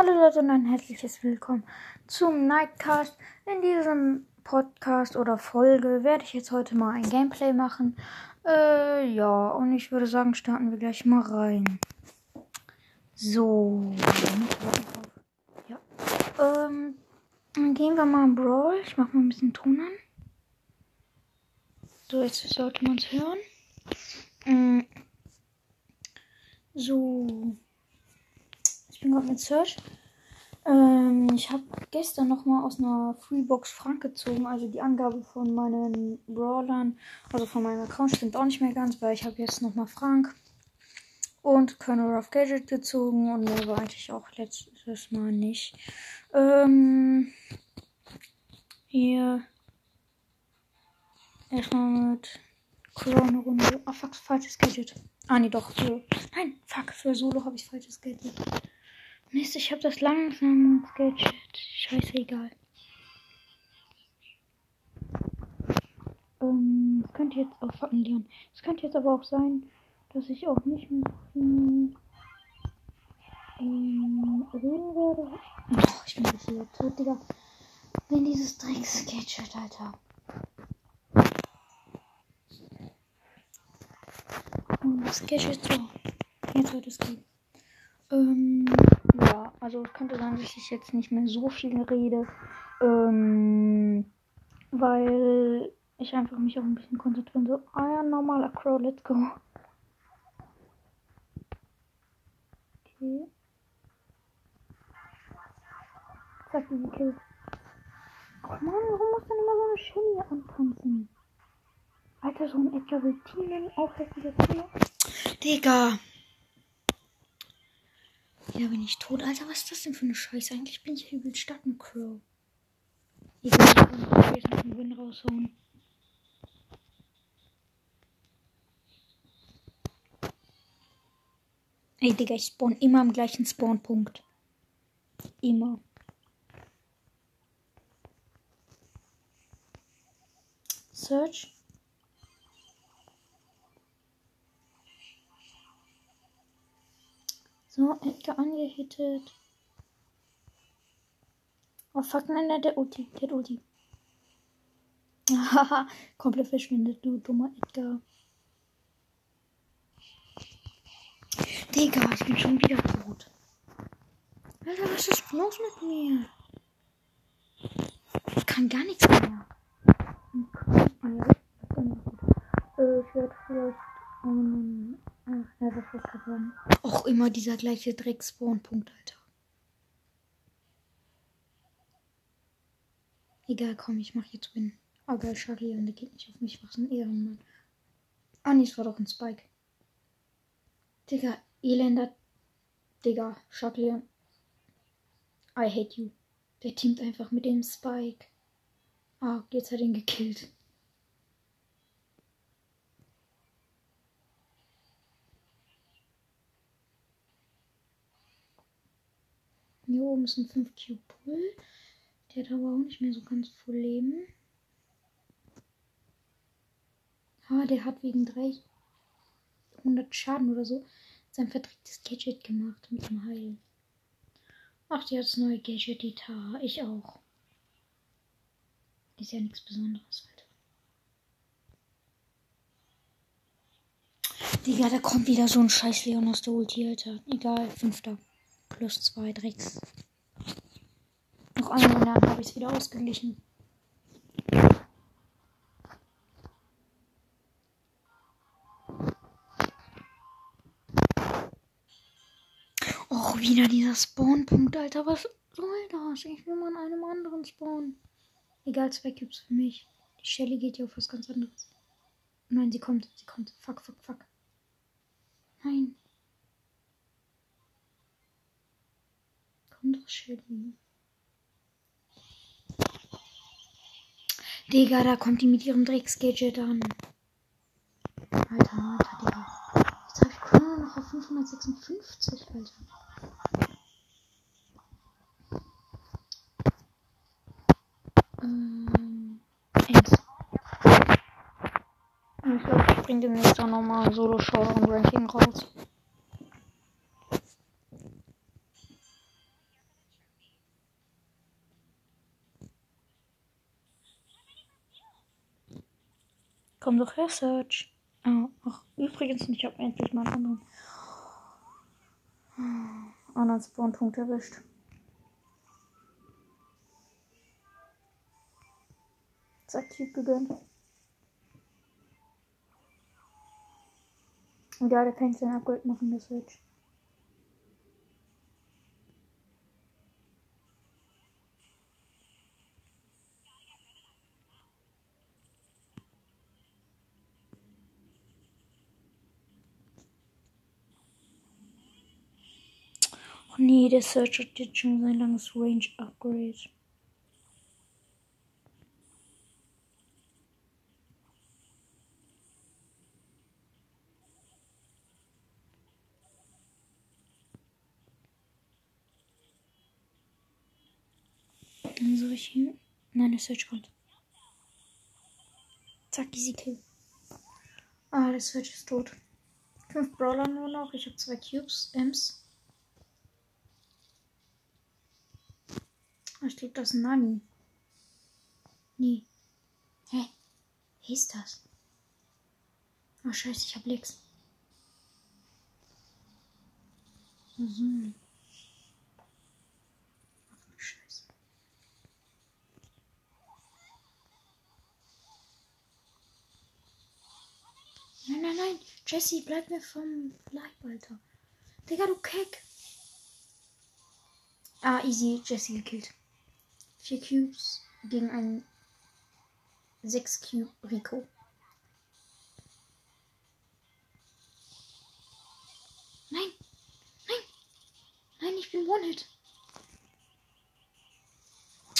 Hallo Leute und ein herzliches Willkommen zum Nightcast. In diesem Podcast oder Folge werde ich jetzt heute mal ein Gameplay machen. Äh, ja, und ich würde sagen, starten wir gleich mal rein. So. Ja. Ähm, dann gehen wir mal in Brawl. Ich mache mal ein bisschen Ton an. So, jetzt sollte man es hören. Mm. So. Ich bin gerade mit Search. Ähm, ich habe gestern nochmal aus einer Freebox Frank gezogen. Also die Angabe von meinen Brawlern, also von meinem Account stimmt auch nicht mehr ganz, weil ich habe jetzt nochmal Frank und Colonel Rough Gadget gezogen und mehr war eigentlich auch letztes Mal nicht. Ähm, hier erstmal mit Corona Runde. Ah, fuck, falsches Gadget. Ah, nee, doch. Für, nein, fuck, für Solo habe ich falsches Gadget. Mist, ich habe das langsam Gadget. Scheiße, egal. Ähm, es könnte jetzt auch Leon. Es könnte jetzt aber auch sein, dass ich auch nicht mehr ähm, reden werde. Oh, ich bin hier tot, Digga. Wenn dieses Drecks-Gadget, Alter. Und das Gadget so. Jetzt wird es gehen. Ähm, ja, also es könnte sein, dass ich jetzt nicht mehr so viel rede. Ähm, weil ich einfach mich auch ein bisschen konzentrieren so. Ah ja, normaler Crow, let's go. Okay. Zack, die Kill. Oh Mann, warum muss denn immer so eine Shelly antanzen? Alter, so ein Edgar will Teamen, auch hässlicher Tier. Digga. Ja, bin ich tot. Alter, was ist das denn für eine Scheiße? Eigentlich bin ich übel stark mit Crow. Ich kann jetzt noch einen Win raushauen. Ey, Digga, ich spawn immer am gleichen Spawnpunkt. Immer. Search. So, Edgar angehittet. Oh fuck, nein, nein, der Ulti, der Ulti. Haha, komplett verschwindet, du dummer Edgar. Digga, ich bin schon wieder tot. Alter, was ist los mit mir? Ich kann gar nichts mehr. Äh, ich werde vielleicht um, ach, ja, das gerade sagen. Auch immer dieser gleiche Dreck-Spawn-Punkt, Alter. Egal, komm, ich mach jetzt Win. Ah, geil, Charlie, und der geht nicht auf mich. Was ein Ehrenmann. Ah, nee, es war doch ein Spike. Digga, elender. Digga, Charlie. I hate you. Der teamt einfach mit dem Spike. Ah, jetzt hat er ihn gekillt. Oben ist ein 5 Cube. Der hat aber auch nicht mehr so ganz voll Leben. Ah, der hat wegen 300 Schaden oder so sein verdrecktes Gadget gemacht mit dem Heil. Ach, die hat das neue Gadget, die Tara. Ich auch. Ist ja nichts Besonderes, Alter. Digga, da kommt wieder so ein scheiß Leon aus der Ulti, Alter. Egal, fünfter. Plus zwei Drecks. Noch einmal, dann habe ich es wieder ausgeglichen. Och, wieder dieser Spawnpunkt, Alter. Was soll das? Ich will mal an einem anderen Spawn. Egal, zwei Cubes für mich. Die Shelly geht ja auf was ganz anderes. Nein, sie kommt. Sie kommt. Fuck, fuck, fuck. Nein. Doch, Shelly. Digga, da kommt die mit ihrem Drecks-Gadget an. Alter, Alter, Digga. Jetzt habe ich Chrono noch auf 556, Alter. Ähm, eins. Ich glaube, ich bringe demnächst auch nochmal ein Solo-Showdown-Ranking raus. Komm doch her, Search. Oh, ach, übrigens, ich habe endlich mal einen anderen, anderen Spawnpunkt erwischt. Zack, Cube gegönnt. Und ja, der kann jetzt ein Upgrade machen, der Switch. Oh nee, der Search hat jetzt schon sein langes Range Upgrade. Dann soll ich hin? Nein, der Search kommt. Zack, easy kill. Ah, der Search ist tot. Fünf Brawler nur noch. Ich habe zwei Cubes, Ems. Ich glaube, das Nani. Nee. Hä? Wie ist das? Oh, scheiße, ich hab nix. Mhm. Ach, scheiße. Nein, nein, nein. Jesse, bleib mir vom Leib, Alter. Digga, du Keck. Ah, easy. Jesse gekillt. Vier Cubes gegen einen 6 Cube Rico. Nein! Nein! Nein, ich bin One-Hit.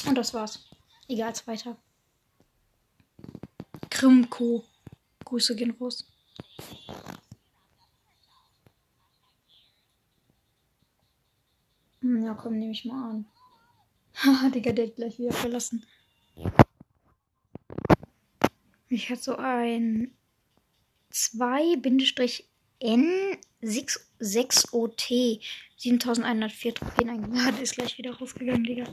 Und das war's. Egal, zweiter. Krimko. Grüße gehen raus. Hm, Ja, komm, nehme ich mal an. Haha, Digga, der hat gleich wieder verlassen. Ich hatte so ein 2-N6OT 7104 Trophäen eingeladen. Ist gleich wieder rausgegangen, Digga.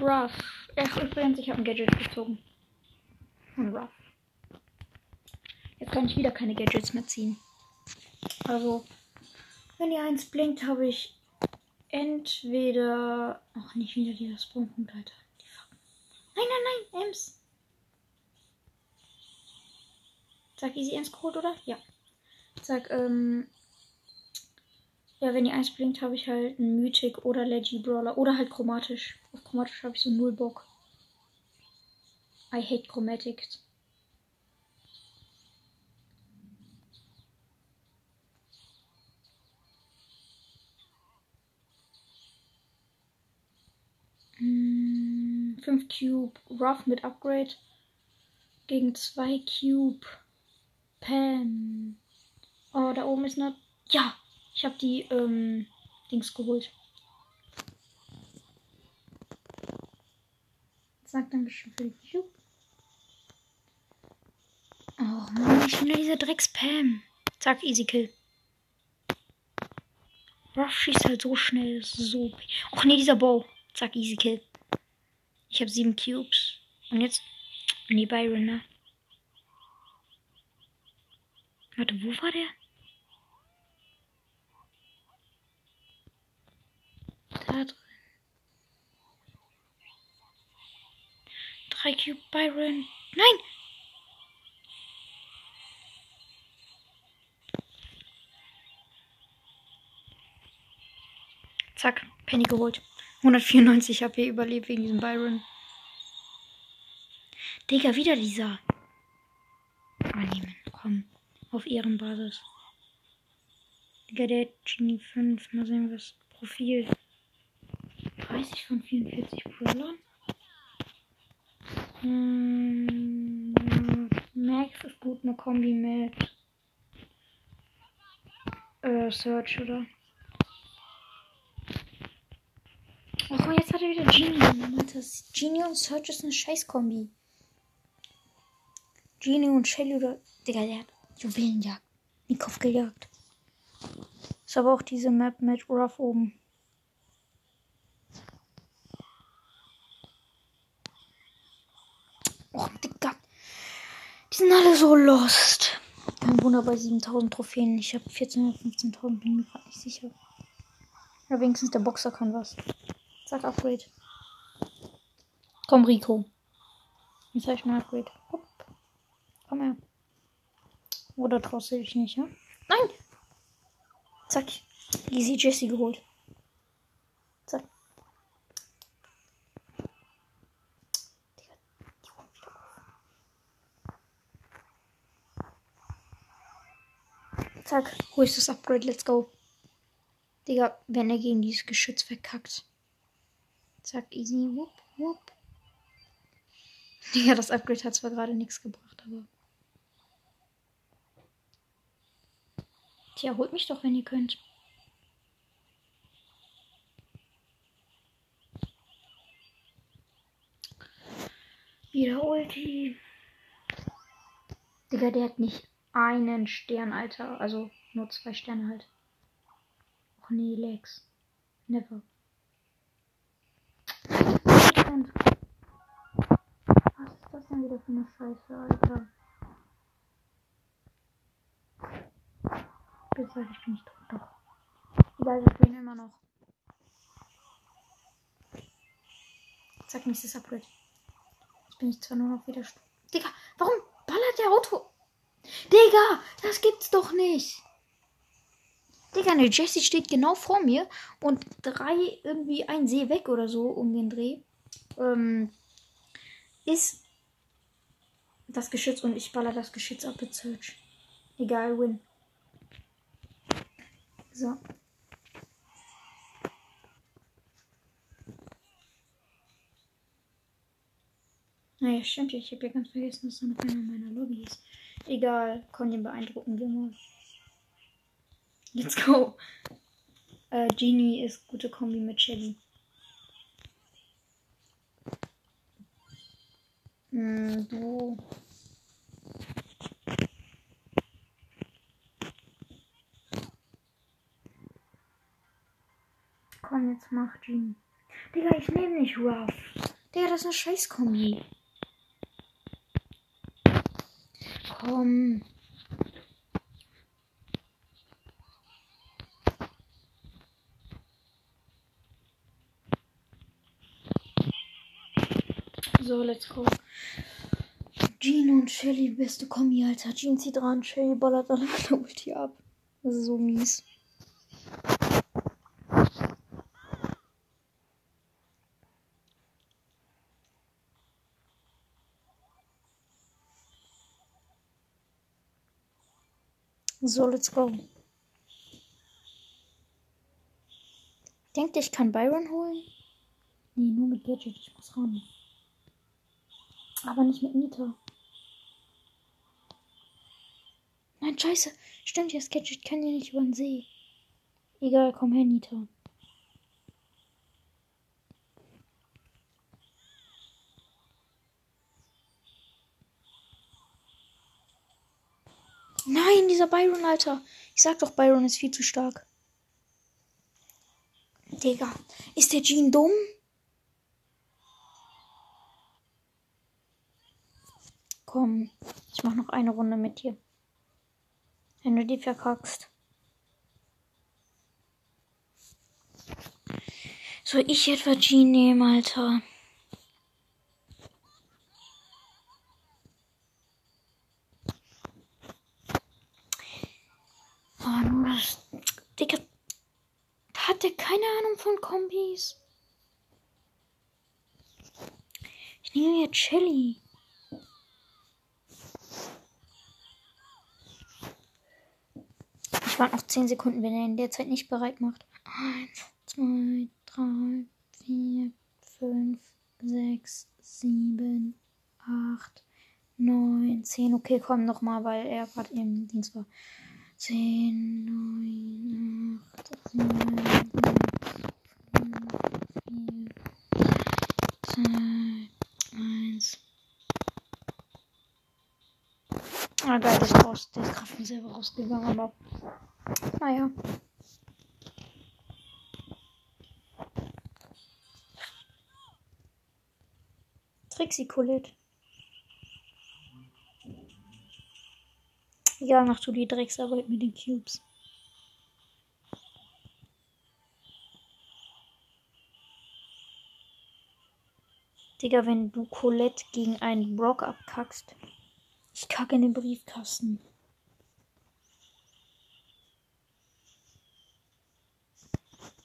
Ruff. Ach, übrigens, ich habe ein Gadget gezogen. Von Ruff. Jetzt kann ich wieder keine Gadgets mehr ziehen. Also, wenn die eins blinkt, habe ich entweder. Ach, nicht wieder dieser Spawnpunkt, Alter. Die Fuck. Nein, nein, nein, Ems. Sag Easy Ems Code, oder? Ja. Sag, ähm. Ja, wenn die eins blinkt, habe ich halt einen Mythic oder Leggy Brawler. Oder halt chromatisch. Auf chromatisch habe ich so null Bock. I hate chromatics. 5 Cube Rough mit Upgrade gegen 2 Cube Pam. Oh, da oben ist eine. Ja, ich habe die ähm, Dings geholt. Sag Dankeschön für die Cube. Oh Mann, ich wieder dieser Drecks-Pam. Zack, easy kill. Ruff schießt halt so schnell. So. Och nee, dieser Bow. Zack, easy kill. Ich habe sieben Cubes. Und jetzt. Nee, Byron, ne? Warte, wo war der? Da drin. Drei Cube Byron. Nein! Zack, Penny geholt. 194 HP überlebt wegen diesem Byron. Digga, wieder dieser. Annehmen, komm. Auf Ehrenbasis. Digga, der Genie 5. Mal sehen, was Profil. 30 von 44 Brawlern. Hm, Max ist gut, eine Kombi mit äh, Search, oder? Oh, jetzt hat er wieder Genie. Das Genie und Search ist eine Scheißkombi. Genie und Shelly oder. Digga, der hat Juwelenjagd. Den Kopf gejagt. Ist aber auch diese Map mit Ruff oben. Och, Digga. Die sind alle so lost. Kein Wunder bei 7000 Trophäen. Ich habe 14.000, 15.000, bin mir gerade nicht sicher. Ja, wenigstens der Boxer kann was. Sag Upgrade. Komm, Rico. Jetzt habe ich mal Upgrade. Hopp. Komm her. Oder traust du dich nicht, ja? Nein! Zack. Easy Jesse geholt. Zack. Zack. Wo ist das Upgrade? Let's go. Digga, wenn er gegen dieses Geschütz verkackt. Zack, easy. Whoop, whoop. Digga, das Upgrade hat zwar gerade nichts gebracht, aber. Tja, holt mich doch, wenn ihr könnt. Wieder Ulti. Digga, der hat nicht einen Stern, Alter. Also nur zwei Sterne halt. Och nee, Lex. Never. Was ist das denn wieder für eine Scheiße, Alter? Bitte sag ich bin nicht tot. Doch. Egal, wir spielen immer noch. Zack, nächstes Upgrade. Jetzt bin ich zwar nur noch wieder. Digga, warum ballert der Auto? Digga, das gibt's doch nicht. Digga, ne, Jessie steht genau vor mir und drei, irgendwie ein See weg oder so um den Dreh. Ähm, ist das Geschütz und ich baller das Geschütz ab mit Search. Egal, win. So. Naja, stimmt ja. Ich habe ja ganz vergessen, dass da noch einer meiner Lobby ist. Egal, komm, den beeindrucken wir mal. Let's go. Äh, Genie ist gute Kombi mit Shelly. Hm, du. Komm, jetzt mach Genie. Digga, ich nehme nicht Ruff. Digga, das ist eine Scheiß-Kombi. Komm. So, let's go. Jean und Shelly, beste Kombi, Alter. Jean zieht dran, Shelly ballert alle meine Ulti ab. Das ist so mies. So, let's go. Denkt ihr, ich kann Byron holen? Nee, nur mit Gadget. Ich muss ran. Aber nicht mit Nita. Nein, scheiße. Stimmt, das Gadget kann ja nicht über den See. Egal, komm her, Nita. Nein, dieser Byron, Alter. Ich sag doch, Byron ist viel zu stark. Digga, ist der Jean dumm? Komm, ich mach noch eine Runde mit dir. Wenn du die verkackst. Soll ich etwa Jean nehmen, Alter? Oh, nur das. Digga. Hat der keine Ahnung von Kombis? Ich nehme jetzt Chili. Warte noch 10 Sekunden, wenn er in der Zeit nicht bereit macht. 1, 2, 3, 4, 5, 6, 7, 8, 9, 10. Okay, komm nochmal, weil er gerade im Dings war. 10, 9, 8, 7, 6, 5, 4, 2, 1. Ah, geil, der ist raus. Der ist gerade von selber rausgegangen, aber. Naja. Trixie Colette. Egal, mach du die Drecksarbeit mit den Cubes. Digga, wenn du Colette gegen einen Brock abkackst. Ich kacke in den Briefkasten.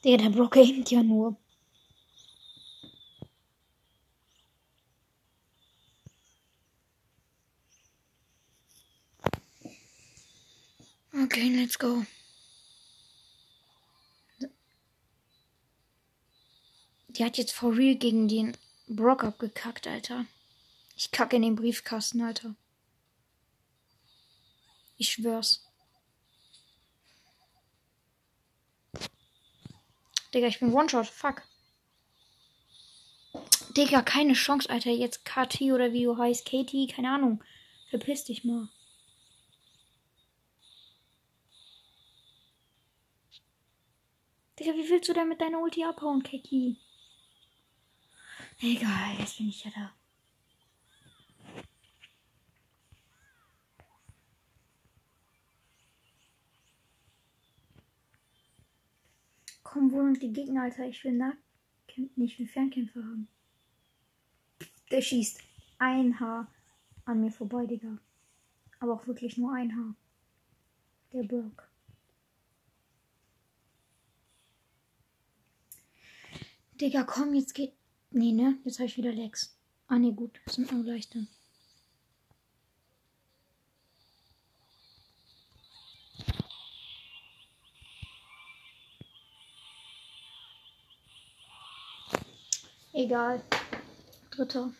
Digga, der Brock aimt ja nur. Okay, let's go. Die hat jetzt for real gegen den Brock abgekackt, Alter. Ich kacke in den Briefkasten, Alter. Ich schwör's. Digga, ich bin One-Shot. Fuck. Digga, keine Chance, Alter. Jetzt KT oder wie du heißt. Katie, keine Ahnung. Verpiss dich mal. Digga, wie willst du denn mit deiner Ulti abhauen, Keki? Egal, jetzt bin ich ja da. Komm, wo sind die Gegner, Alter? Ich will Nahkämpfer, nicht will Fernkämpfer haben. Der schießt ein Haar an mir vorbei, Digga. Aber auch wirklich nur ein Haar. Der Brock. Digga, komm, jetzt geht. Nee, ne? Jetzt habe ich wieder Lex. Ah, nee, gut. Das sind nur leichter. Egal. Dritter.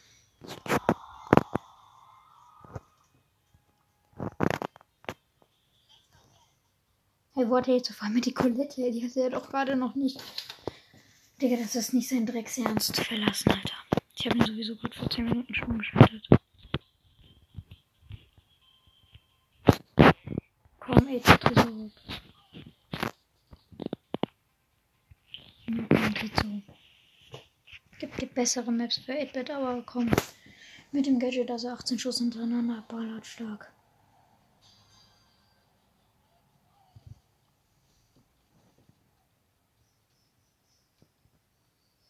Hey, wollte jetzt auf einmal die Colette? Die hatte er doch gerade noch nicht. Digga, das ist nicht sein Drecksernst. Verlassen, Alter. Ich habe ihn sowieso gerade vor 10 Minuten schon geschaltet. Komm, ey, Tresor. Ja, geht so. Gibt, gibt bessere Maps für 8-Bit, aber komm. Mit dem Gadget, dass er 18 Schuss hintereinander ballert, stark.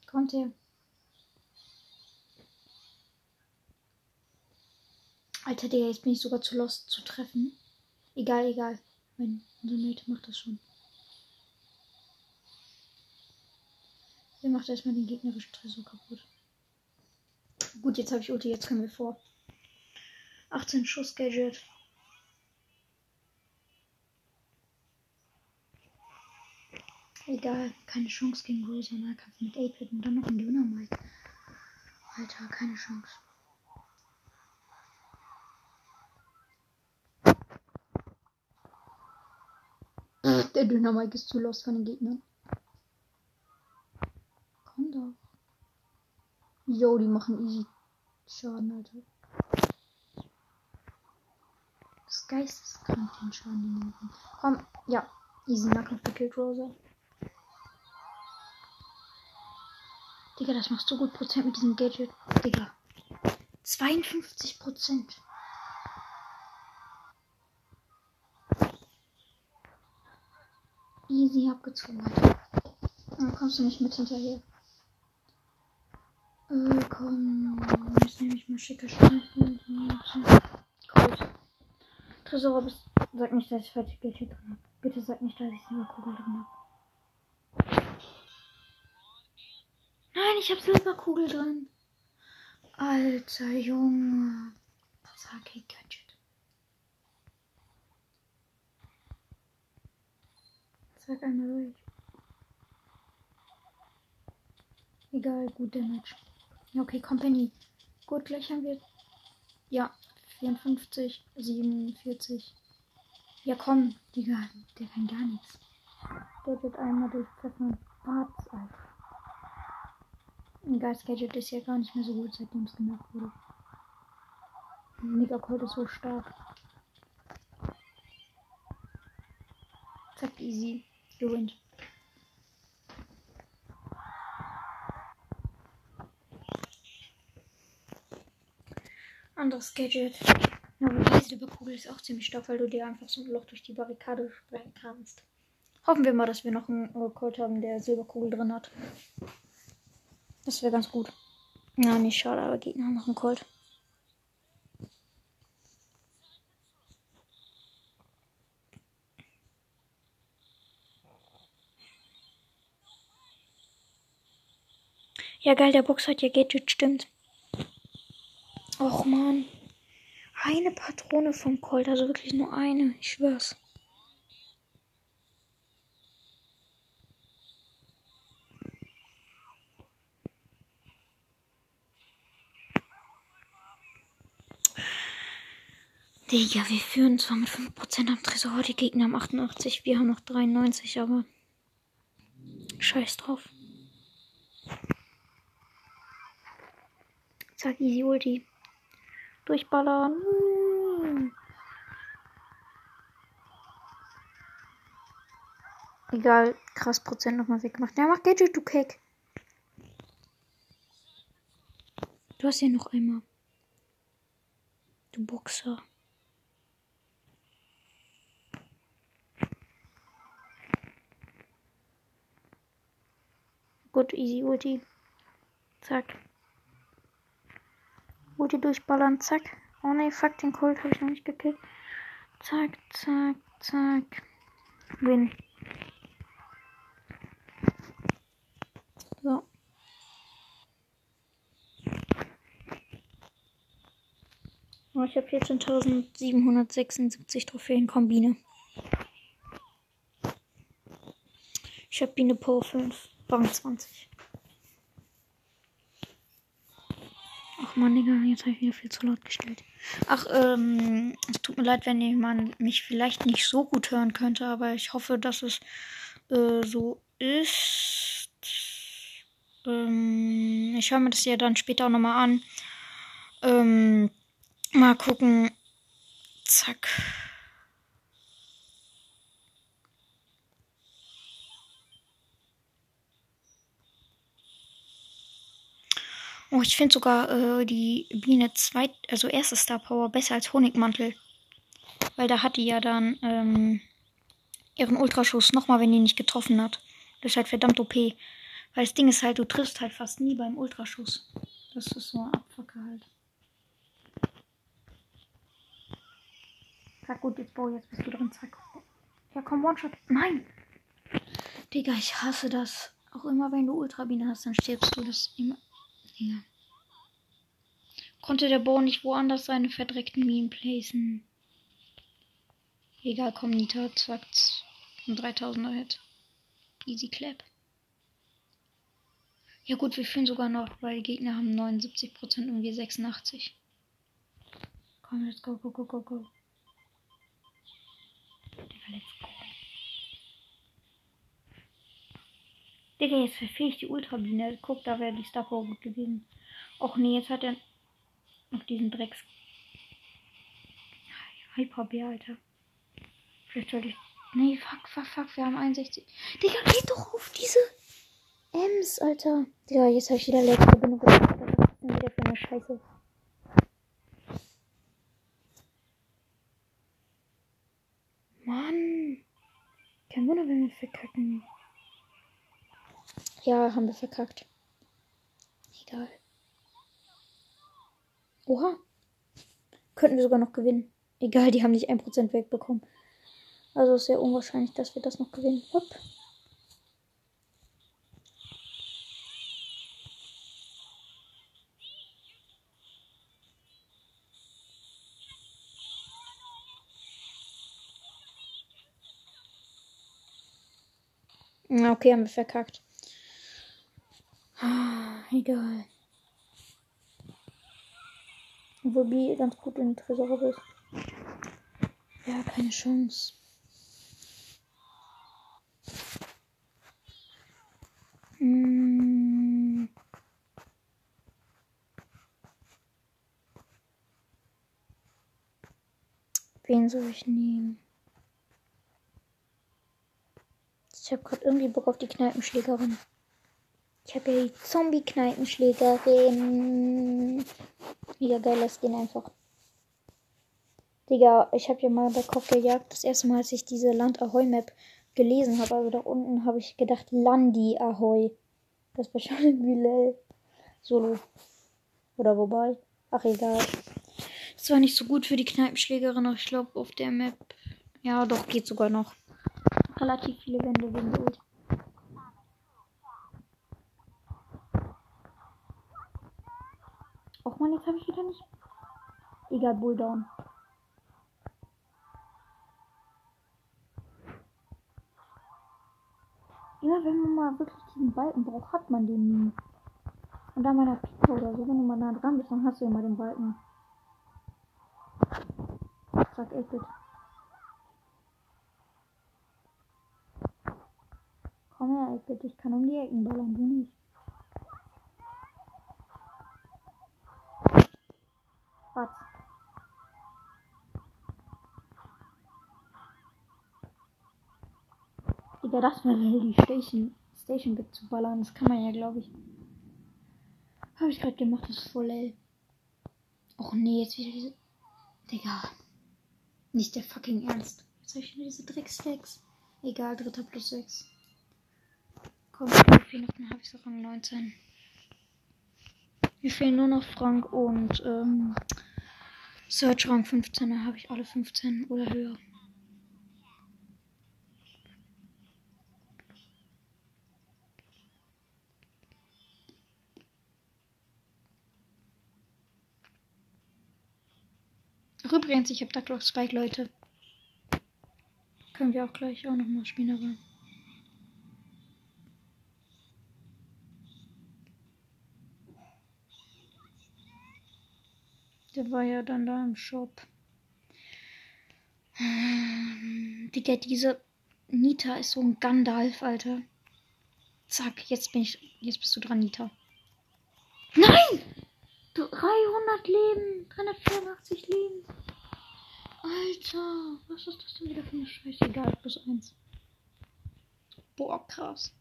Kommt her. Alter, Digga, jetzt bin ich sogar zu lost zu treffen. Egal, egal. Mein Sonate macht das schon. Der macht erstmal den gegnerischen Tresor kaputt. Gut, jetzt habe ich Ulti, jetzt können wir vor. 18 Schuss Gadget. Egal, keine Chance gegen Rosa Nahkampf mit 8-Bit und dann noch ein Dynamite. Alter, keine Chance. Der Dynamite ist zu los von den Gegnern. Komm doch. Jo, die machen easy Schaden, Alter. Das Geisteskrank den Schaden, die machen. Komm, ja. Easy Nahkampf gekillt, Rosa. Digga, das machst du gut Prozent mit diesem Gadget. Digga. 52 Prozent. Easy abgezogen, Alter. Dann kommst du nicht mit hinterher. Äh, komm. Jetzt nehme ich mal schicke Streifen. Gut. Tresor, bis, sag nicht, dass ich falsche Gadget drin habe. Bitte sag nicht, dass ich Silberkugel drin habe. Nein, ich habe Silberkugel drin. Alter Junge. Sag ich Gadget. Sag einmal durch. Egal, gut Damage. Okay, Company. Gut, gleich haben wir. Ja, 54, 47. Ja, komm, Digga, der kann gar nichts. Der wird einmal durchpfeffern. Bart's, Alter. Ein Geist Gadget ist ja gar nicht mehr so gut, seitdem es gemacht wurde. Mega Cold ist so stark. Zack, easy. Gewinnt. Anderes Gadget. Aber die Silberkugel ist auch ziemlich stark, weil du dir einfach so ein Loch durch die Barrikade sprengen kannst. Hoffen wir mal, dass wir noch einen Colt haben, der Silberkugel drin hat. Das wäre ganz gut. Na, nicht schade, aber Gegner haben noch einen Colt. Ja, geil, der Box hat ja Gadget, stimmt. Och, man. Eine Patrone vom Colt, also wirklich nur eine, ich schwör's. Digga, wir führen zwar mit 5% am Tresor, die Gegner haben 88, wir haben noch 93, aber scheiß drauf. Zack, easy Ulti. Durchballern. Egal, krass Prozent nochmal weggemacht. Ja, mach Gadget, du Keck. Du hast ja noch einmal. Du Boxer. Gut, easy Ulti. Zack. Ulti durchballern, zack. Oh ne, fuck, den Colt habe ich noch nicht gekillt. Zack, zack, zack. Win. So. Oh, ich habe 14.776 Trophäen Kombine. Ich habe Biene Po 5. Rang 20. Ach man, Digga, jetzt habe ich wieder viel zu laut gestellt. Ach, ähm, es tut mir leid, wenn jemand mich vielleicht nicht so gut hören könnte, aber ich hoffe, dass es äh, so ist. Ähm, ich höre mir das ja dann später auch nochmal an. Ähm, mal gucken. Zack. Oh, ich finde sogar äh, die Biene zweit, also erste Star Power besser als Honigmantel. Weil da hat die ja dann ähm, ihren Ultraschuss nochmal, wenn die nicht getroffen hat. Das ist halt verdammt OP. Weil das Ding ist halt, du triffst halt fast nie beim Ultraschuss. Das ist so ein Abfucker halt. Sag gut, jetzt Bo, jetzt bist du drin. Zack. Ja, komm, One-Shot. Nein! Digga, ich hasse das. Auch immer, wenn du Ultrabiene hast, dann stirbst du das immer. Ja. Konnte der Bo nicht woanders seine verdreckten Minen placen? Egal, komm, Nita, zack, ein 3000er Hit. Easy Clap. Ja gut, wir führen sogar noch, weil die Gegner haben 79% und wir 86. Komm, let's go, go, go, go, go. Digga, let's go. Digga, jetzt verfehle ich die Ultrabiene. Guck, da wäre die Star gut gewesen. Och nee, jetzt hat er auf diesen Drecks. Hyperbär, Alter. Vielleicht sollte ich. Nee, fuck, fuck, fuck, wir haben 61. Digga, geht doch auf diese Ems, Alter. Digga, jetzt habe ich wieder letzte Verbindung gemacht. Was ist denn wieder für eine Scheiße? Mann. Kein Wunder, wenn wir verkacken. Ja, haben wir verkackt. Egal. Oha. Könnten wir sogar noch gewinnen. Egal, die haben nicht 1% wegbekommen. Also ist sehr unwahrscheinlich, dass wir das noch gewinnen. Hopp. Okay, haben wir verkackt. Ah, egal. Obwohl B ganz gut in Tresor ist. Ja, keine Chance. Hm. Wen soll ich nehmen? Ich habe gerade irgendwie Bock auf die Kneipenschlägerin. Ich habe ja die Zombie-Kneipenschlägerin. Wieder geil, lass den einfach. Digga, ich habe ja mal bei Kopf gejagt. Das erste Mal, als ich diese Land Ahoy Map gelesen habe, also da unten habe ich gedacht, Landi Ahoy. Das war schon irgendwie lel. Solo. Oder wobei. Ach, egal. Das war nicht so gut für die Kneipenschlägerin, aber ich glaube, auf der Map. Ja, doch, geht sogar noch. Relativ viele Wände wegen der. Och man, jetzt habe ich wieder nicht. Egal, Bulldown. Immer wenn man mal wirklich diesen Balken braucht, hat man den nie. Und da meiner Pika oder so, wenn du mal nah dran bist, dann hast du immer den Balken. Sag 8 Komm her, 8 ich kann um die Ecken ballern, du nicht. Was? Digga, das wäre die Station, Station zu ballern. Das kann man ja, glaube ich. Habe ich gerade gemacht, das ist voll lell. Och nee, jetzt wieder diese. Digga. Nicht der fucking Ernst. Jetzt habe ich wieder diese Dreckstacks. Egal, dritter plus 6. Komm, wie noch? Habe ich es an 19. Mir fehlen nur noch Frank und ähm, Search Rang 15. Da habe ich alle 15 oder höher. Übrigens, ich habe Duck Rock Spike, Leute. Können wir auch gleich auch nochmal spielen, aber. Der war ja dann da im Shop. Ähm, Digga, diese Nita ist so ein Gandalf, Alter. Zack, jetzt bin ich. Jetzt bist du dran, Nita. Nein! 300 Leben! 384 Leben! Alter, was ist das denn wieder für eine Scheiße? Egal, plus eins. Boah, krass.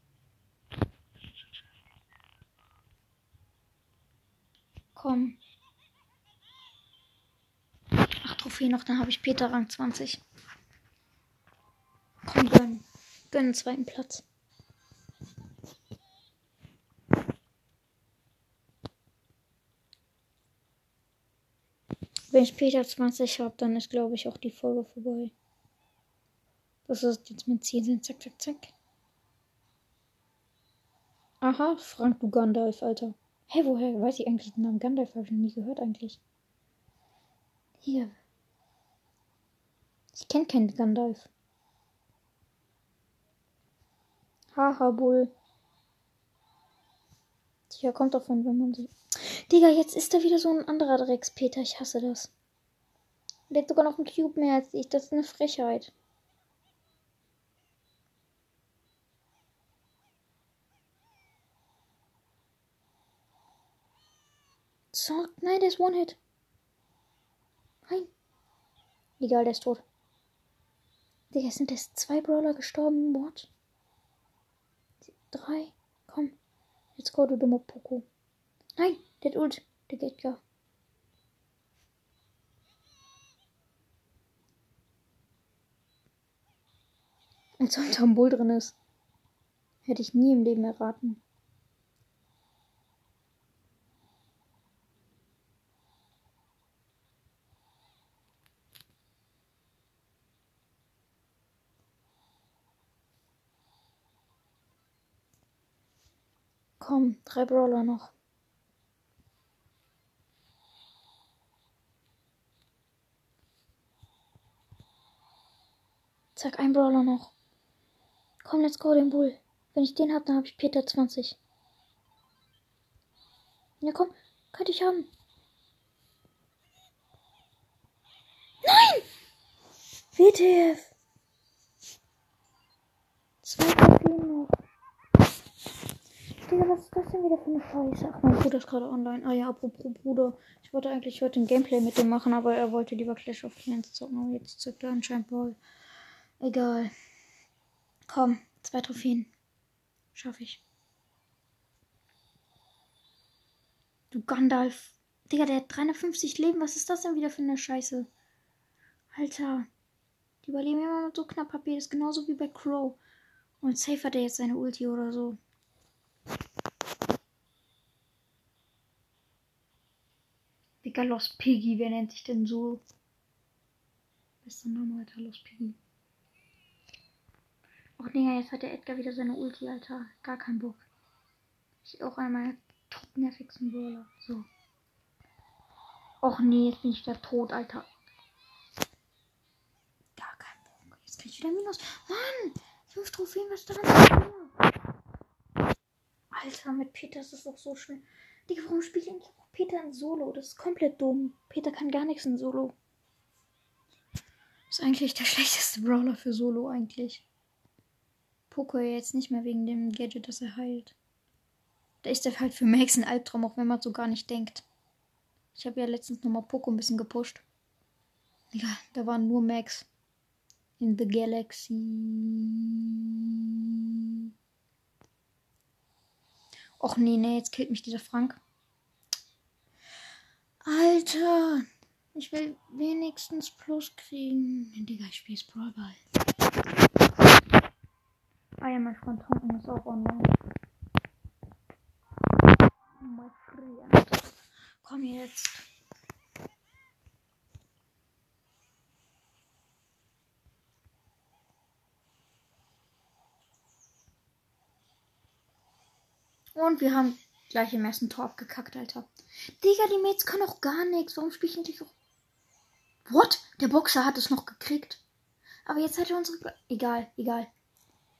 Komm. Acht Trophäen noch, dann habe ich Peter Rang 20. Komm, gönn. Gönn zweiten Platz. Wenn ich Peter 20 habe, dann ist, glaube ich, auch die Folge vorbei. Das ist jetzt mein Ziel. Zack, zack, zack. Aha, Frank, du Gandalf, Alter. Hä, hey, woher weiß ich eigentlich den Namen Gandalf? Habe ich noch nie gehört eigentlich. Hier. Ich kenne keinen Gandalf. Haha, Bull. Tja, kommt davon, wenn man sie. Digga, jetzt ist da wieder so ein anderer Dreckspeter. Ich hasse das. Der hat sogar noch einen Cube mehr als ich. Das ist eine Frechheit. So, nein, der ist One-Hit. Nein. Egal, der ist tot. Digga, sind jetzt zwei Brawler gestorben? What? Drei. Komm. Let's go, du dummer Poko. Nein, der hat Ult. Der geht gar. Als ob da ein Bull drin ist. Hätte ich nie im Leben erraten. Komm, drei Brawler noch. Zack, ein Brawler noch. Komm, let's go, den Bull. Wenn ich den hab, dann habe ich Peter 20. Ja, komm, könnte ich haben. Nein! WTF! Zwei. Digga, was ist das denn wieder für eine Scheiße? Ach, mein Bruder ist gerade online. Ah ja, apropos Bruder. Ich wollte eigentlich heute ein Gameplay mit dem machen, aber er wollte lieber Clash of Clans zocken. Aber jetzt zockt er anscheinend Ball. Egal. Komm, zwei Trophäen. Schaffe ich. Du Gandalf. Digga, der hat 350 Leben. Was ist das denn wieder für eine Scheiße? Alter. Die überleben immer so knapp HP. Das ist genauso wie bei Crow. Und Safe hat er jetzt seine Ulti oder so. Digga, Lost Piggy. Wer nennt sich denn so? Bester Name, Alter. Lost Piggy. Och, Digga, jetzt hat der Edgar wieder seine Ulti, Alter. Gar kein Bock. Ich auch einmal top nervigsten Brawler. So. Och nee, jetzt bin ich wieder tot, Alter. Gar kein Bock. Jetzt krieg ich wieder Minus. Mann! Fünf Trophäen, was daran? Alter, mit Peter ist das doch so schwer. Digga, warum spielt eigentlich Peter in Solo? Das ist komplett dumm. Peter kann gar nichts in Solo. Ist eigentlich der schlechteste Brawler für Solo eigentlich. Poco jetzt nicht mehr wegen dem Gadget, das er heilt. Da ist er halt für Max ein Albtraum, auch wenn man so gar nicht denkt. Ich habe ja letztens nochmal Poco ein bisschen gepusht. Digga, da waren nur Max. In the Galaxy. Och nee, nee, jetzt killt mich dieser Frank. Alter! Ich will wenigstens Plus kriegen. Digga, ich spiele Brawlball. Ah ja, mein Freund Tonken ist auch online. Mein Freund. Komm jetzt. Und wir haben gleich im ersten Tor abgekackt, Alter. Digga, die Mates können auch gar nichts. Warum spiele ich nicht so? What? Der Boxer hat es noch gekriegt. Aber jetzt hat er unsere. Egal, egal.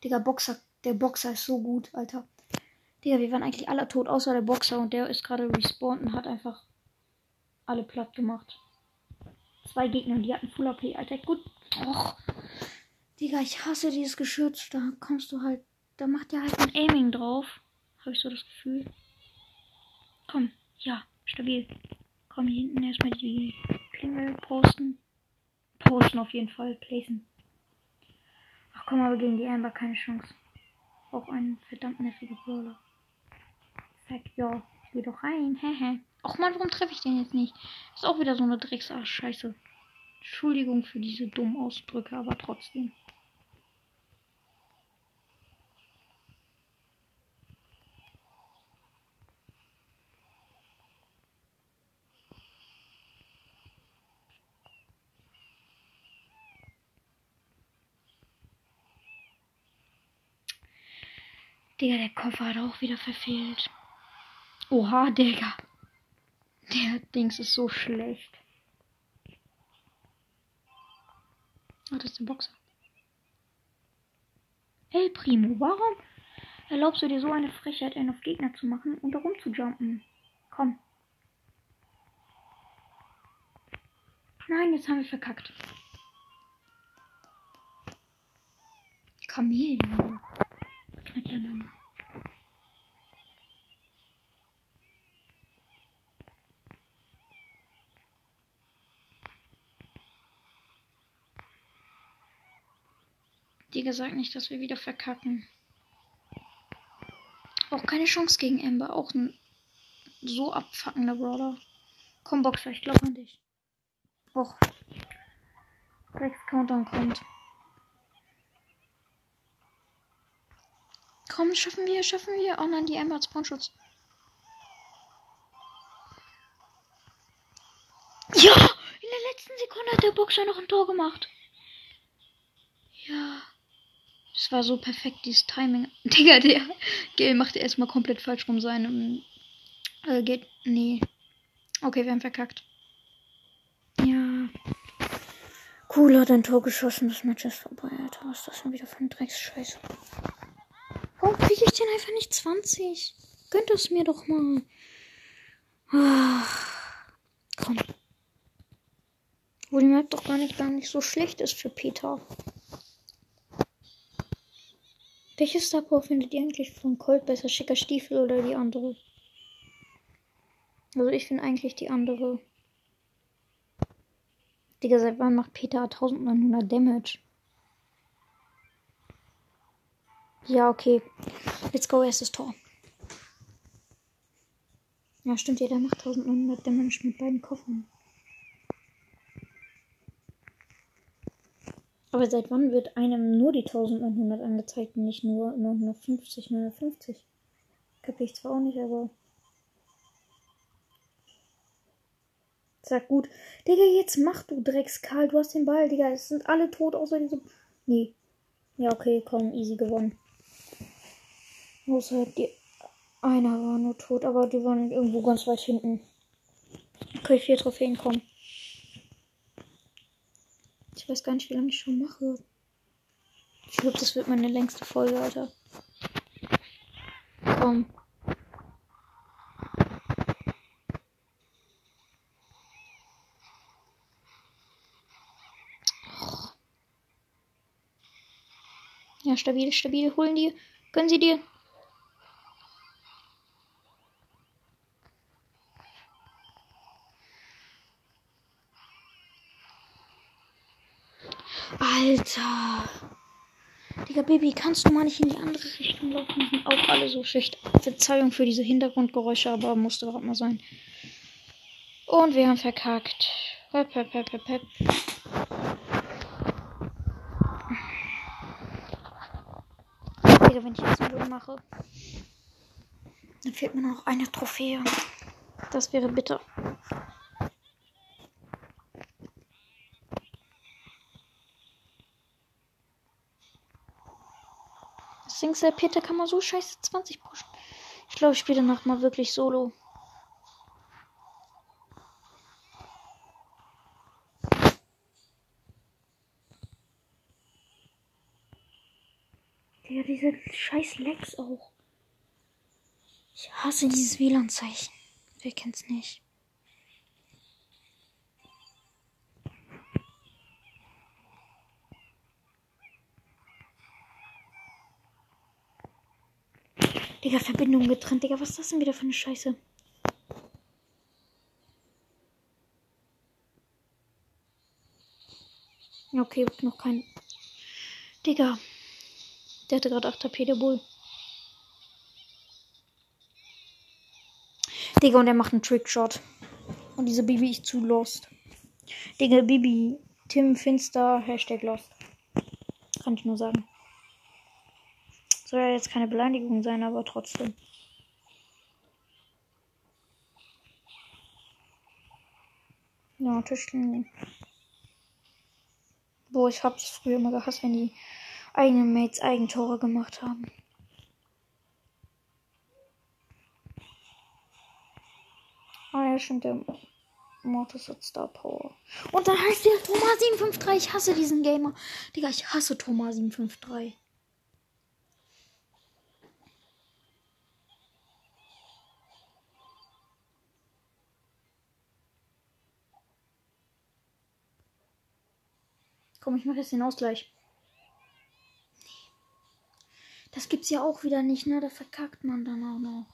Digga, Boxer. Der Boxer ist so gut, Alter. Digga, wir waren eigentlich alle tot, außer der Boxer. Und der ist gerade respawned und hat einfach alle platt gemacht. Zwei Gegner, die hatten Full AP, Alter. Gut. Och. Digga, ich hasse dieses Geschütz. Da kommst du halt. Da macht der halt ein Aiming drauf. Habe ich so das Gefühl. Komm. Ja, stabil. Komm, hier hinten erstmal die Klingel posten. Posten auf jeden Fall. Placen. Ach komm, aber gegen die Amber keine Chance. Auch ein verdammt nerviger Brawler. Zack, ja. Ich geh doch rein. Hehe. Ach man, warum treffe ich den jetzt nicht? Ist auch wieder so eine Drecksarsch-Scheiße. Entschuldigung für diese dummen Ausdrücke, aber trotzdem. Digga, der Koffer hat auch wieder verfehlt. Oha, Digga. Der Dings ist so schlecht. Oh, das ist der Boxer. Hey Primo, warum erlaubst du dir so eine Frechheit, einen auf Gegner zu machen und da rumzujumpen? Komm. Nein, jetzt haben wir verkackt. Kamel. Miteinander. Digga, sag nicht, dass wir wieder verkacken. Auch keine Chance gegen Ember. Auch ein so abfuckender Brawler. Komm, Boxer, ich glaube an dich. Och. Rex Countdown kommt. Komm, schaffen wir, schaffen wir. Oh nein, die Ember hat Spawnschutz. Ja! In der letzten Sekunde hat der Boxer noch ein Tor gemacht. Ja. Das war so perfekt, dieses Timing. Digga, der Gale machte erstmal komplett falsch rum seinem. Äh, geht. Nee. Okay, wir haben verkackt. Ja. Cool hat ein Tor geschossen, das Match ist vorbei, Alter. Was ist das denn wieder für ein Drecksscheiße? Warum kriege ich den einfach nicht 20? Gönnt es mir doch mal. Ach, komm. Wo die Map doch gar nicht, gar nicht so schlecht ist für Peter. Welche Star Power findet ihr eigentlich von Colt besser? Schicker Stiefel oder die andere? Also ich finde eigentlich die andere. Digga, seit wann macht Peter 1900 Damage? Ja, okay. Let's go, erstes Tor. Ja, stimmt ja, der macht 1900 Damage mit beiden Koffern. Aber seit wann wird einem nur die 1900 angezeigt und nicht nur 950, 950? Kapiere ich zwar auch nicht, aber. Sag gut. Digga, jetzt mach du Dreckskarl. Du hast den Ball, Digga. Es sind alle tot, außer diesem. Nee. Ja, okay, komm, easy gewonnen. Außer die. Einer war nur tot, aber die waren irgendwo ganz weit hinten. Okay, vier Trophäen kommen. Ich weiß gar nicht, wie lange ich schon mache. Ich glaube, das wird meine längste Folge, Alter. Komm. Ja, stabil, stabil. Holen die. Können sie dir. Alter. Digga, Baby, kannst du mal nicht in die andere Richtung laufen? Sind auch alle so schlecht. Verzeihung für diese Hintergrundgeräusche, aber musste gerade mal sein. Und wir haben verkackt. Hep, hep, hep, hep, hep. Digga, wenn ich jetzt einen Boden mache, dann fehlt mir noch eine Trophäe. Das wäre bitter. Singsel Peter kann man so scheiße 20 pushen. Ich glaube, ich spiele danach mal wirklich solo. Ja, diese scheiß Lex auch. Ich hasse dieses WLAN-Zeichen. Wer kennt's nicht? Digga, Verbindung getrennt. Digga, was ist das denn wieder für eine Scheiße? Okay, noch kein. Digga. Der hatte gerade 8 HP, der Bull. Digga, und er macht einen Trickshot. Und diese Bibi ist zu lost. Digga, Bibi. Tim Finster, Hashtag lost. Kann ich nur sagen. Soll ja jetzt keine Beleidigung sein, aber trotzdem. Ja, Tischchen. Boah, ich hab's früher immer gehasst, wenn die eigenen Mates Eigentore gemacht haben. Ah ja, stimmt, der Mortis hat Star Power. Und dann heißt der Thomas 753. Ich hasse diesen Gamer. Digga, ich hasse Thomas 753. Komm, ich mache jetzt den Ausgleich. Das gibt's ja auch wieder nicht, ne? Da verkackt man dann auch noch.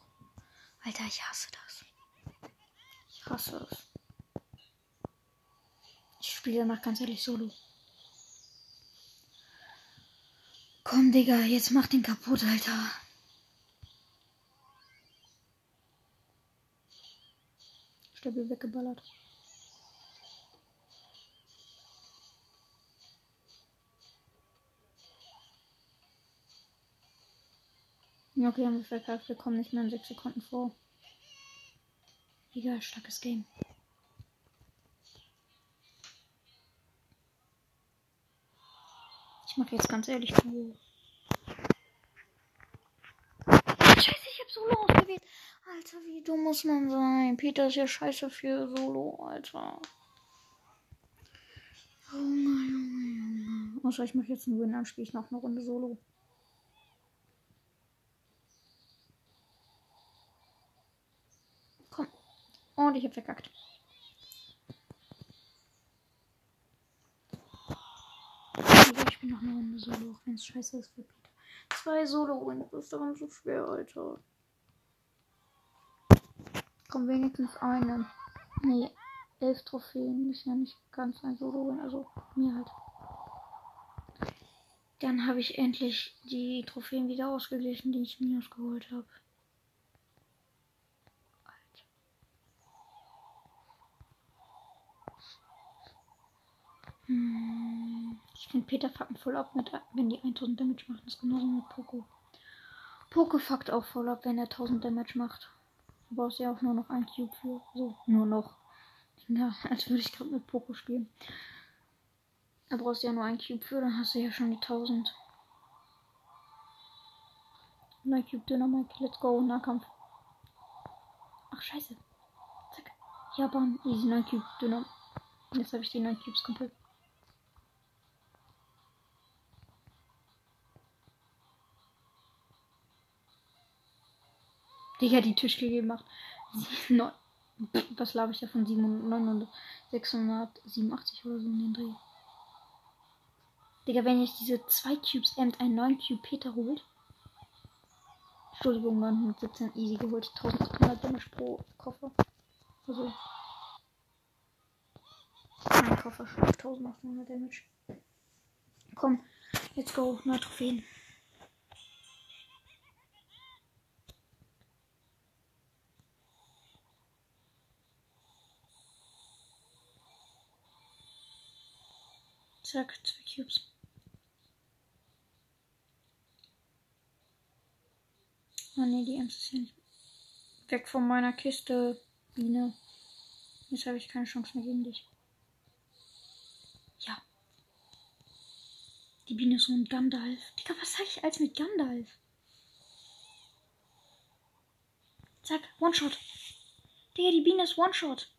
Alter, ich hasse das. Ich hasse es. Ich spiele danach ganz ehrlich solo. Komm, Digga, jetzt mach den kaputt, Alter. Stabil weggeballert. Ja, okay, haben wir verkackt. Wir kommen nicht mehr in 6 Sekunden vor. Egal, starkes Game. Ich mache jetzt ganz ehrlich Duo. Scheiße, ich hab Solo ausgewählt. Alter, wie dumm muss man sein? Peter ist ja scheiße für Solo, Alter. Junge, Junge, Junge. Außer ich mache jetzt einen Win, dann spiele ich noch eine Runde Solo. Und ich habe verkackt. Ich bin noch eine Runde Solo, auch wenn es scheiße ist für Peter. Zwei Solo-Wins, das ist daran so schwer, Alter. Komm, wenigstens einen. Nee, elf Trophäen ist ja nicht ganz ein Solo-Win, also mir halt. Dann habe ich endlich die Trophäen wieder ausgeglichen, die ich mir ausgeholt habe. Ich finde Peter fucken voll ab, mit, wenn die 1000 Damage machen. Das genauso mit Poco. Poco fuckt auch voll ab, wenn er 1000 Damage macht. Du brauchst ja auch nur noch ein Cube für. So, nur noch. Ja, als würde ich gerade mit Poco spielen. Da brauchst du ja nur ein Cube für, dann hast du ja schon die 1000. Nein, Cube Dynamite, let's go, Nahkampf. Ach, scheiße. Zack. Ja, bam, easy, 9 Cube Dynamite. Jetzt habe ich die 9 Cubes komplett. Digga, die Tischkegel gemacht. Was laber ich da von 700, 687 oder so in den Dreh? Digga, wenn ich diese 2 Cubes und ein 9 Cube Peter holt. Entschuldigung, 917 easy geholt. 1800 Damage pro Koffer. Also. Mein Koffer schon 1800 Damage. Komm, let's go. Neue Trophäen. Zack, zwei Cubes. Oh ne, die Ems ist hier nicht. Weg von meiner Kiste, Biene. Jetzt habe ich keine Chance mehr gegen dich. Ja. Die Biene ist so ein Gandalf. Digga, was sag ich als mit Gandalf? Zack, One-Shot. Digga, die Biene ist One-Shot.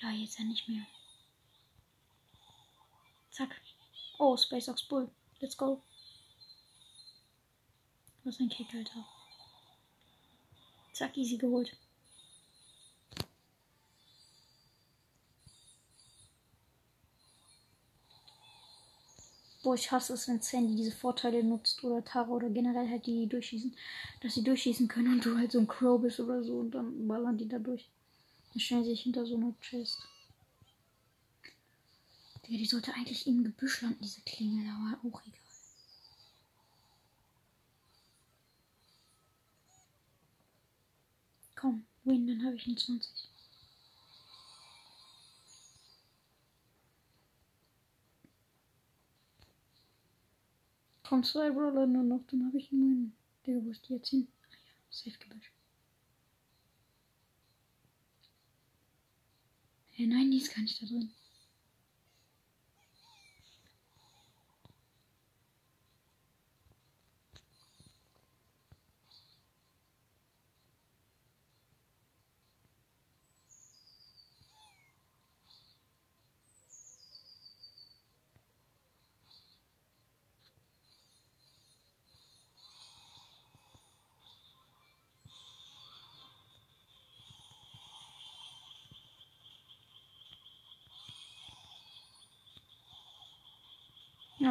Klar, jetzt ja nicht mehr. Zack. Oh, Space Ox Bull. Let's go. Was ein Kick, Alter. Zack, easy geholt. Boah, ich hasse es, wenn Sandy diese Vorteile nutzt oder Tara oder generell halt die, durchschießen, dass sie durchschießen können und du halt so ein Crow bist oder so und dann ballern die da durch. Dann stellen sie sich hinter so einer Chest. Ja, die sollte eigentlich im Gebüsch landen, diese Klingel, aber auch egal. Komm, win, dann habe ich eine 20. Komm, zwei Brawler nur noch, dann habe ich einen Win. Digga, wo ist die jetzt hin? Ah ja, safe Hey, nein, die ist gar nicht da drin.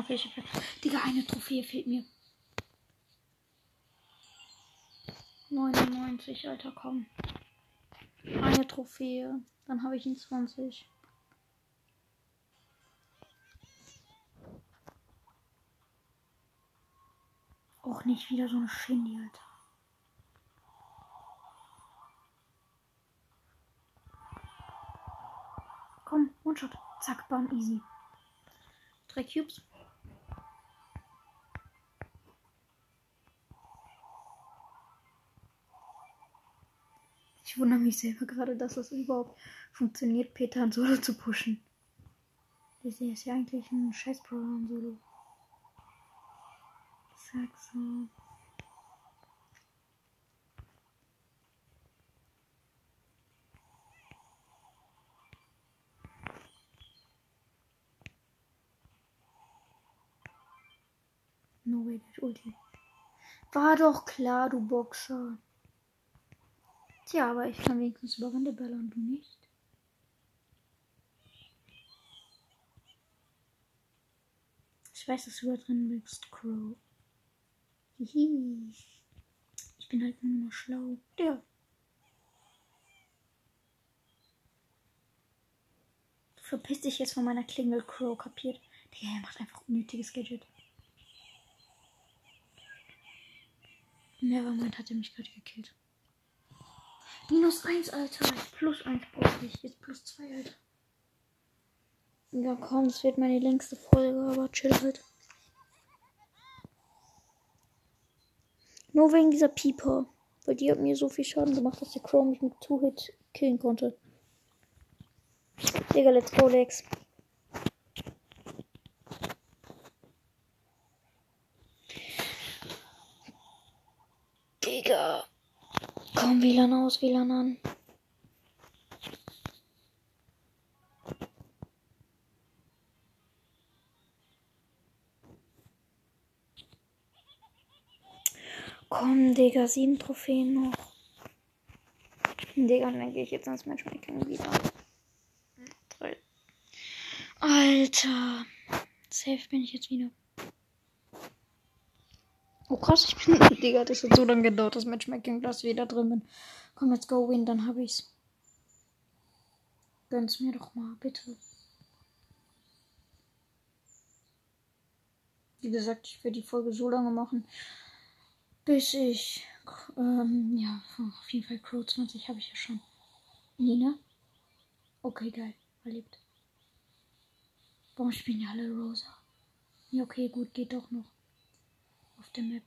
Ich hab. Digga, eine Trophäe fehlt mir. 99, Alter, komm. Eine Trophäe. Dann habe ich ihn 20. Auch nicht wieder so eine Shindy, Alter. Komm, One-Shot. Zack, bam, easy. Drei Cubes. Wundere mich selber gerade, dass es überhaupt funktioniert, Peter an Solo zu pushen. Das ist ja eigentlich ein scheiß Programm Solo. Sag so. No way, der Ulti. War doch klar, du Boxer. Tja, aber ich kann wenigstens über Wände ballern, du nicht. Ich weiß, dass du da drin bist, Crow. Hihi. Ich bin halt nur noch schlau. Ja. Du verpisst dich jetzt von meiner Klingel, Crow, kapiert? Der macht einfach unnötiges Gadget. Nevermind hat er mich gerade gekillt. Minus 1, Alter. Plus 1 brauche ich. Jetzt plus 2, Alter. Ja, komm, das wird meine längste Folge, aber chill halt. Nur wegen dieser Pieper. Weil die hat mir so viel Schaden gemacht, dass der Chrome mich mit 2-Hit killen konnte. Digga, let's go, Lex. Digga. Komm, WLAN aus, WLAN an. Komm, Digga, sieben Trophäen noch. Digga, dann gehe ich jetzt ans Matchmaking wieder. Alter. Safe bin ich jetzt wieder. Oh krass, ich bin. Digga, das hat so lange gedauert, das Matchmaking, dass wieder drin bin. Komm, let's go win, dann hab ich's. Gönn's mir doch mal, bitte. Wie gesagt, ich werde die Folge so lange machen, bis ich, ähm, ja, auf jeden Fall Crow 20 habe ich ja schon. Nina? Okay, geil. Erlebt. Warum spielen die alle Rosa? Ja, okay, gut, geht doch noch. Auf der Map.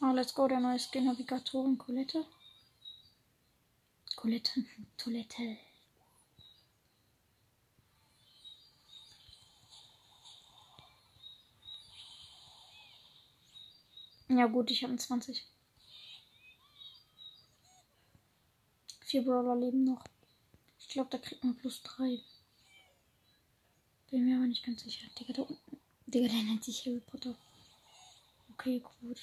Ah, let's go, der neue Skin Navigatorin Colette. Colette. Toilette. Ja gut, ich habe 20. Vier Brawler leben noch. Ich glaube, da kriegt man plus drei. Bin mir aber nicht ganz sicher. Digga, da unten. Digga, der nennt sich Harry Potter. Okay, gut.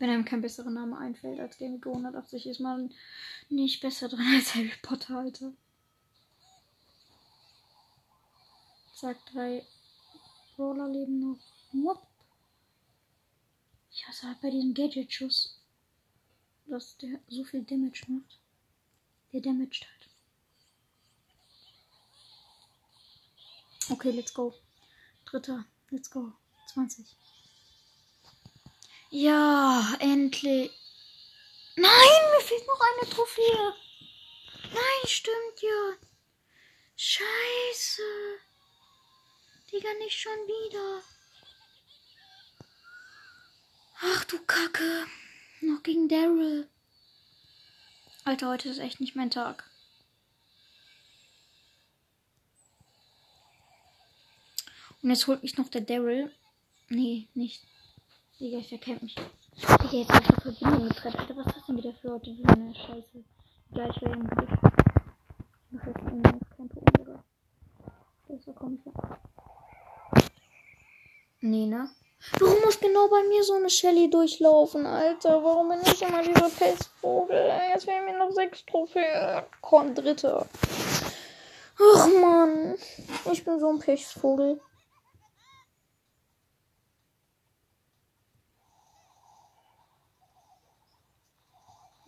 Wenn einem kein besserer Name einfällt als Gamego 180, ist man nicht besser dran als Harry Potter, Alter. Sagt drei Brawler leben noch. Whoop. Ich hasse halt bei diesem Gadget-Schuss, dass der so viel Damage macht. Der damaged halt. Okay, let's go. Dritter, let's go. 20. Ja, endlich. Nein, mir fehlt noch eine Trophäe. Nein, stimmt ja. Scheiße. Digga, nicht schon wieder. Ach du Kacke. Noch gegen Daryl. Alter, heute ist echt nicht mein Tag. Und jetzt holt mich noch der Daryl. Nee, nicht. Digga, ich erkennt mich. Digga, jetzt habe ich die Verbindung getrennt. Alter, was ist das denn wieder für Leute? Wie eine Scheiße. Egal, ich will im Glück. Mach jetzt irgendwas. Kein Problem, Digga. Deshalb komme ich ja. Nee, ne? Warum muss genau bei mir so eine Shelly durchlaufen, Alter? Warum bin ich immer dieser Pestvogel? Jetzt fehlen mir noch sechs Trophäen. Komm, dritter. Ach man, ich bin so ein Pechvogel.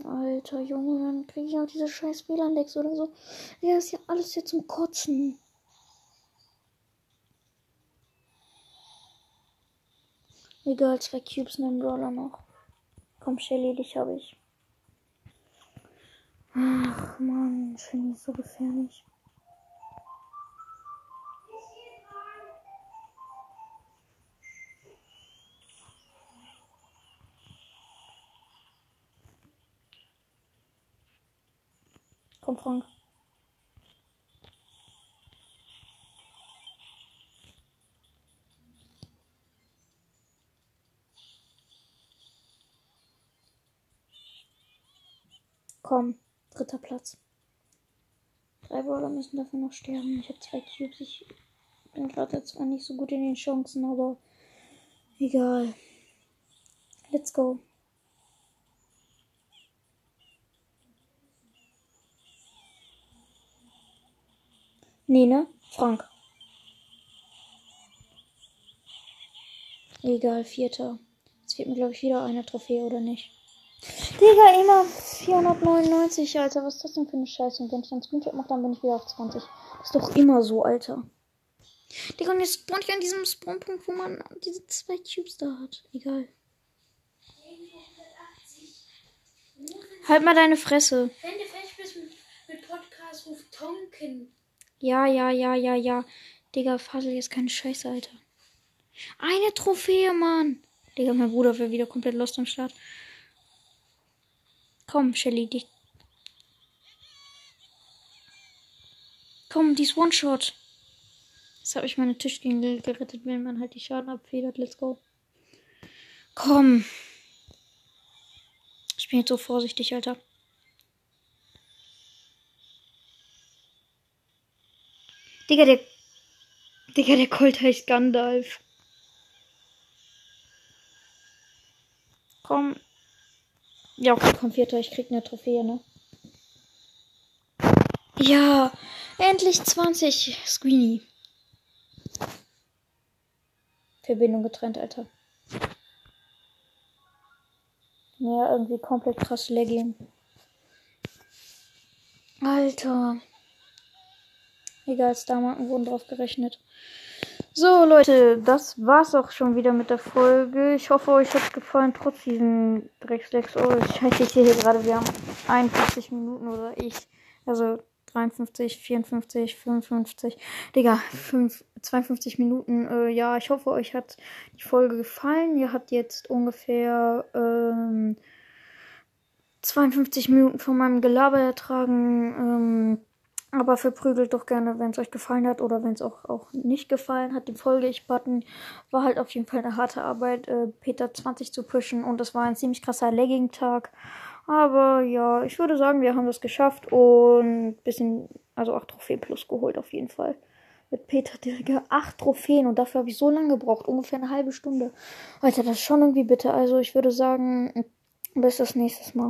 Alter, Junge, dann kriege ich auch diese scheiß WLAN-Lex oder so. Ja, ist ja alles jetzt zum Kotzen. Egal, zwei Cubes und einen Brawler noch. Komm, Shelly, dich habe ich. Ach, Mann, Shelly ist so gefährlich. Komm, Frank. Komm, dritter Platz. Drei Brawler müssen dafür noch sterben. Ich habe zwei Cubes. Ich bin gerade zwar nicht so gut in den Chancen, aber egal. Let's go. Nee, ne? Frank. Egal, vierter. Jetzt fehlt mir, glaube ich, wieder eine Trophäe, oder nicht? Digga, immer 499, Alter. Was ist das denn für eine Scheiße? Und wenn ich dann Screenshot mache, dann bin ich wieder auf 20. Das ist doch immer so, Alter. Digga, und jetzt spawn ich an diesem Spawnpunkt, wo man diese zwei Tubes da hat. Egal. Halt mal deine Fresse. Wenn du fertig bist mit, mit Podcast, ruf Tonken. Ja, ja, ja, ja, ja. Digga, fassel jetzt keine Scheiße, Alter. Eine Trophäe, Mann. Digga, mein Bruder wäre wieder komplett lost am Start. Komm, Shelly, dich. Komm, dies One-Shot. Jetzt habe ich meine Tischgegend gerettet, wenn man halt die Schaden abfedert. Let's go. Komm. Ich bin jetzt so vorsichtig, Alter. Digga, der. Digga, der Colt heißt Gandalf. Komm. Ja, okay, komm, Vierter. Ich krieg eine Trophäe, ne? Ja, endlich 20. Screeny. Verbindung getrennt, Alter. Ja, irgendwie komplett krass lagging. Alter. Egal, Starmarken wurden drauf gerechnet. So, Leute, das war's auch schon wieder mit der Folge. Ich hoffe, euch hat's gefallen, trotz diesen Dreckslecks. Oh, scheiße, ich sehe hier gerade, wir haben 51 Minuten oder ich. Also 53, 54, 55. Digga, 5, 52 Minuten. Äh, ja, ich hoffe, euch hat die Folge gefallen. Ihr habt jetzt ungefähr ähm, 52 Minuten von meinem Gelaber ertragen. Ähm, aber verprügelt doch gerne, wenn es euch gefallen hat oder wenn es auch, auch nicht gefallen hat. Den folge ich Button war halt auf jeden Fall eine harte Arbeit, äh, Peter 20 zu pushen und es war ein ziemlich krasser Legging-Tag. Aber ja, ich würde sagen, wir haben das geschafft und bisschen, also 8 Trophäen plus geholt auf jeden Fall. Mit Peter Dirge 8 Trophäen und dafür habe ich so lange gebraucht, ungefähr eine halbe Stunde. Alter, das ist schon irgendwie bitter. Also ich würde sagen, bis das nächste Mal.